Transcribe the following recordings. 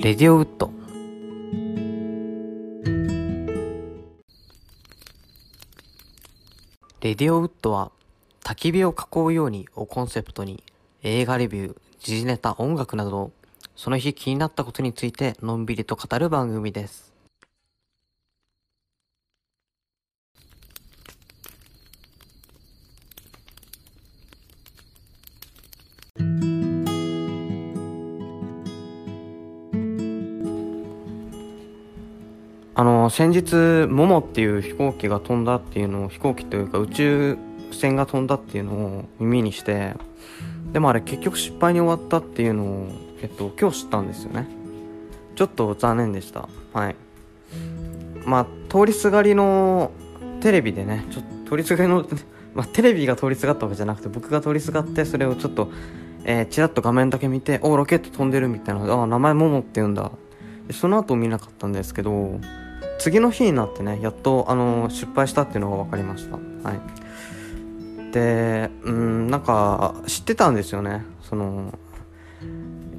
レディオウッドレディオウッドは焚き火を囲うようにをコンセプトに映画レビュー、時事ネタ、音楽などその日気になったことについてのんびりと語る番組です。先日モモっていう飛行機が飛んだっていうのを飛行機というか宇宙船が飛んだっていうのを耳にしてでもあれ結局失敗に終わったっていうのを、えっと、今日知ったんですよね。ちょっと残念でした。はい。まあ通りすがりのテレビでねちょっと通りすがりの まあテレビが通りすがったわけじゃなくて僕が通りすがってそれをちょっとえー、チラッと画面だけ見ておロケット飛んでるみたいなあ名前モモって言うんだ。その後見なかったんですけど次の日になってねやっとあの失敗したっていうのが分かりました。はい。でうんなんか知ってたんですよね。その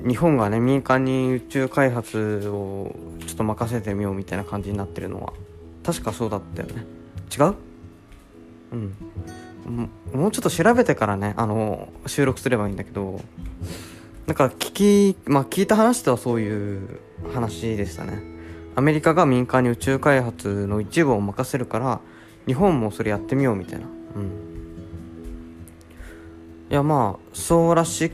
日本がね民間に宇宙開発をちょっと任せてみようみたいな感じになってるのは。確かそうだったよね。違う？うん。もうちょっと調べてからねあの収録すればいいんだけどなんか聞きまあ聞いた話ではそういう話でしたね。アメリカが民間に宇宙開発の一部を任せるから日本もそれやってみようみたいな。うん。いやまあそうらしいっ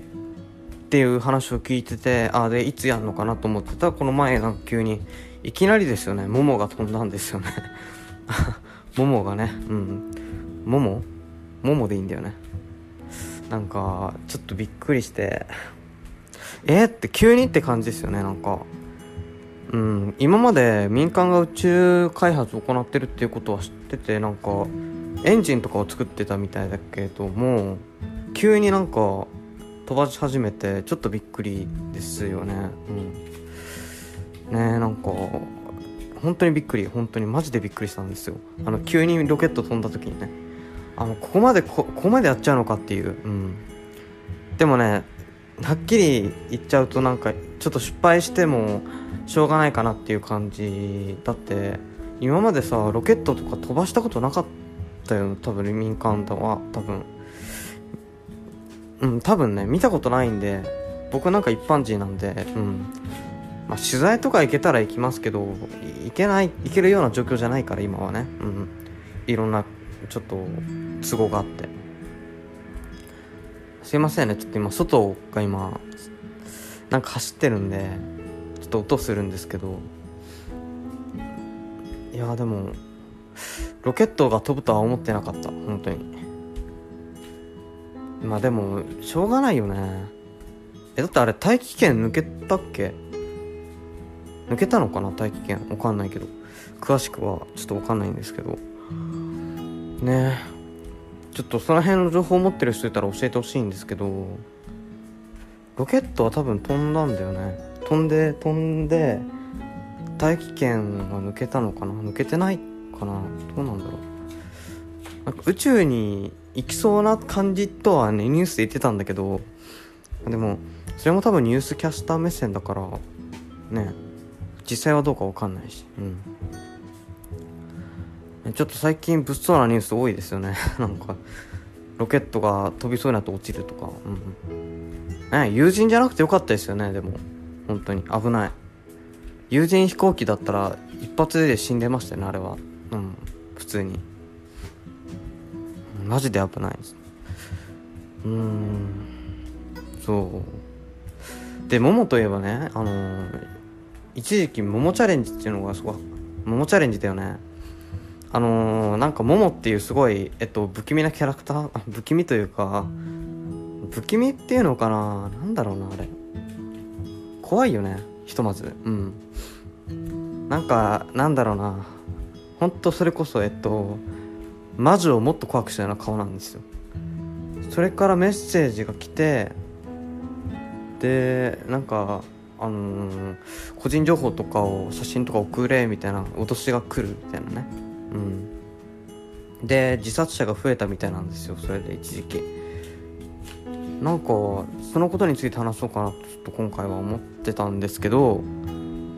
ていう話を聞いててあでいつやんのかなと思ってたこの前なんか急にいきなりですよね。モモが飛んだんですよね。モモがね。うん。モモモモでいいんだよね。なんかちょっとびっくりして。えー、って急にって感じですよねなんか。うん今まで民間が宇宙開発を行ってるっていうことは知っててなんかエンジンとかを作ってたみたいだけども急になんか飛ばし始めてちょっとびっくりですよね。うん。ねえなんか本当にびっくり。本当にマジでびっくりしたんですよ。あの急にロケット飛んだ時にね。あのここまでここまでやっちゃうのかっていう。うん。でもねはっきり言っちゃうとなんかちょっと失敗してもしょうがないかなっていう感じだって。今までさロケットとか飛ばしたことなかったよ多分民間だは。多分。うん多分ね見たことないんで僕なんか一般人なんでうん。まあ取材とか行けたら行きますけど行けない行けるような状況じゃないから今はね。うん。いろんなちょっと都合があって。すいませんね。ちょっと今外が今なんか走ってるんでちょっと音するんですけど。いやでもロケットが飛ぶとは思ってなかった。本当に。まあでもしょうがないよね。えだってあれ大気圏抜けたっけ？抜けたのかな？大気圏。わかんないけど。詳しくはちょっとわかんないんですけど。ね。えちょっとその辺の情報を持ってる人いたら教えてほしいんですけどロケットは多分飛んだんだよね。飛んで飛んで大気圏が抜けたのかな？抜けてないかな？どうなんだろう。なんか宇宙に行きそうな感じとはねニュースで言ってたんだけどでもそれも多分ニュースキャスター目線だからね実際はどうかわかんないし。うん。ちょっと最近物騒なニュース多いですよね。なんかロケットが飛びそうになって落ちるとか。うんね友人じゃなくてよかったですよね。でも本当に。危ない。友人飛行機だったら一発で死んでましたよねあれは。うん。普通に。マジで危ないです。うーん。そう。で桃といえばねあのー一時期桃チャレンジっていうのがすごい桃チャレンジだよね。あのー、なんか桃っていうすごい、えっと、不気味なキャラクター？不気味というか不気味っていうのかな？なんだろうなあれ。怖いよねひとまず。うん。なんかなんだろうな。ほんとそれこそえっと魔女をもっと怖くしたような顔なんですよ。それからメッセージが来てでなんかあのー、個人情報とかを写真とか送れみたいな脅しが来るみたいなね。うん。で自殺者が増えたみたいなんですよそれで一時期。なんかそのことについて話そうかなとちょっと今回は思ってたんですけど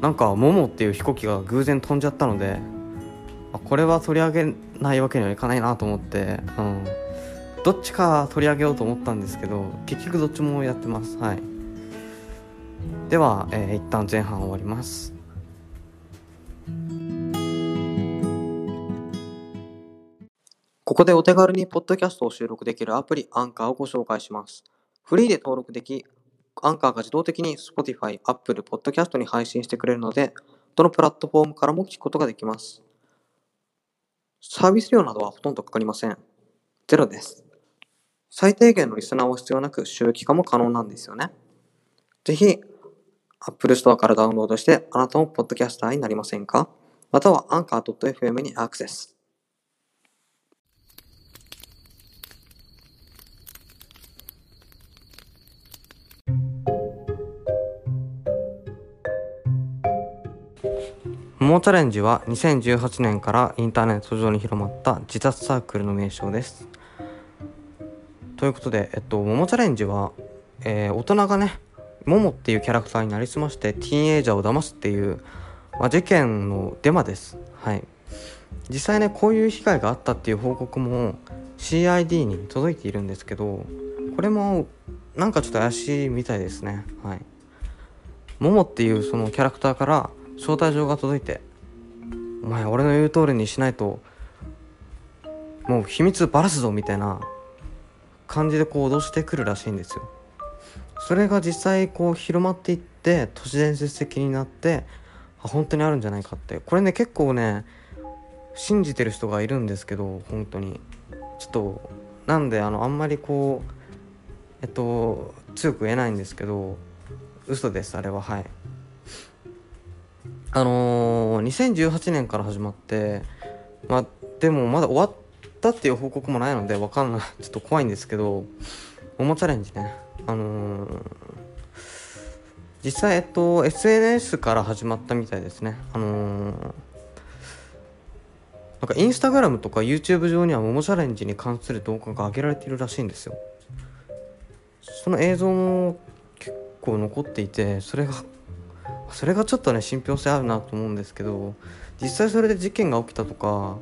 なんかモモっていう飛行機が偶然飛んじゃったのでこれは取り上げないわけにはいかないなと思って、うん、どっちか取り上げようと思ったんですけど結局どっちもやってます。はい。では、えー、一旦前半終わります。ここでお手軽にポッドキャストを収録できるアプリアンカーをご紹介しますフリーで登録できアンカーが自動的に Spotify、Apple Podcast に配信してくれるのでどのプラットフォームからも聞くことができますサービス料などはほとんどかかりません。ゼロです。最低限のリスナーは必要なく収益化も可能なんですよね。ぜひ、Apple Store からダウンロードしてあなたもポッドキャスターになりませんか？または Anchor.fm にアクセス。モーチャレンジは2018年からインターネット上に広まった自殺サークルの名称です。ということで、えっと、モモチャレンジは、えー、大人がね、モモっていうキャラクターになりすましてティーンエイジャーを騙すっていう、まあ、事件のデマです。はい。実際ね、こういう被害があったっていう報告も CID に届いているんですけど、これもなんかちょっと怪しいみたいですね。はい。モモっていうそのキャラクターから招待状が届いて「お前俺の言う通りにしないともう秘密ばらすぞ」みたいな感じでこう脅してくるらしいんですよ。それが実際こう広まっていって都市伝説的になってあ本当にあるんじゃないかって。これね結構ね信じてる人がいるんですけど本当に。ちょっとなんであのあんまりこうえっと強く言えないんですけど嘘ですあれは。はい。あのー、2018年から始まってまあでもまだ終わったっていう報告もないのでわかんない。ちょっと怖いんですけどモモチャレンジね。あのー、実際えっと SNS から始まったみたいですね。あのー、なんかインスタグラムとか YouTube 上にはモモチャレンジに関する動画が上げられているらしいんですよ。その映像も結構残っていてそれがそれがちょっとね信憑性あるなと思うんですけど実際それで事件が起きたとか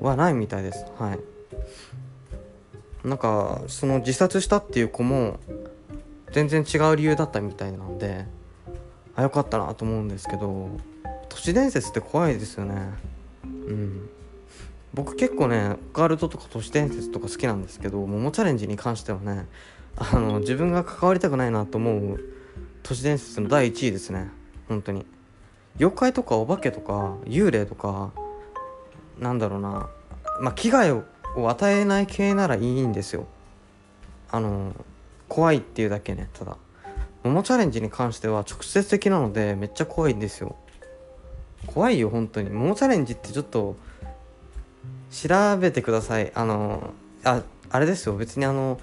はないみたいです。はい。なんかその自殺したっていう子も全然違う理由だったみたいなんであよかったなと思うんですけど都市伝説って怖いですよね。うん。僕結構ねオカルトとか都市伝説とか好きなんですけど桃チャレンジに関してはねあの自分が関わりたくないなと思う都市伝説の第1位ですね。本当に。妖怪とかお化けとか幽霊とかなんだろうな。まあ危害を与えない系ならいいんですよ。あの怖いっていうだけねただ。桃チャレンジに関しては直接的なのでめっちゃ怖いんですよ。怖いよ本当に。桃チャレンジってちょっと調べてください。あのああれですよ。別にあの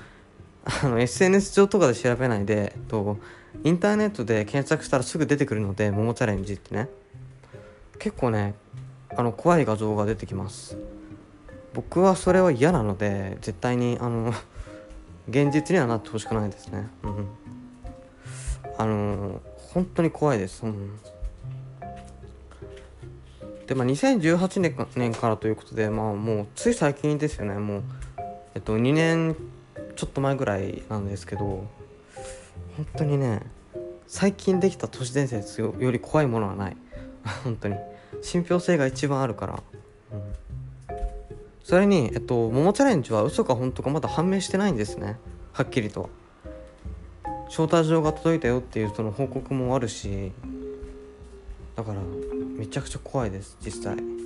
あの SNS 上とかで調べないで、と、インターネットで検索したらすぐ出てくるので、桃チャレンジってね。結構ね、あの、怖い画像が出てきます。僕はそれは嫌なので、絶対に、あの、現実にはなってほしくないですね。うん。あの、本当に怖いです。うん。で、まあ、2018年からということで、まあ、もう、つい最近ですよね、もう、えっと、2年ちょっと前ぐらいなんですけど本当にね最近できた都市伝説より怖いものはない。本当に。信憑性が一番あるから、うん、それにえっと桃チャレンジは嘘か本当かまだ判明してないんですね。はっきりと。招待状が届いたよっていうその報告もあるしだからめちゃくちゃ怖いです実際。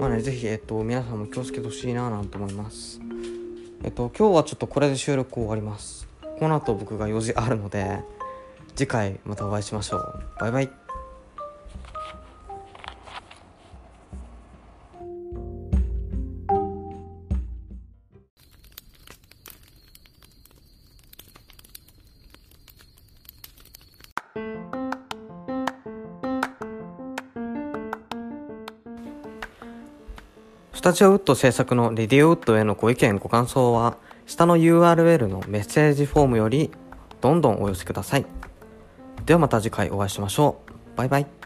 まあね、ぜひ、えっと、皆さんも気をつけてほしいななんて思います。えっと、今日はちょっとこれで収録終わります。この後僕が用事あるので、次回またお会いしましょう。バイバイ。スタジオウッド制作のレディオウッドへのご意見ご感想は、下の URL のメッセージフォームよりどんどんお寄せください。ではまた次回お会いしましょう。バイバイ。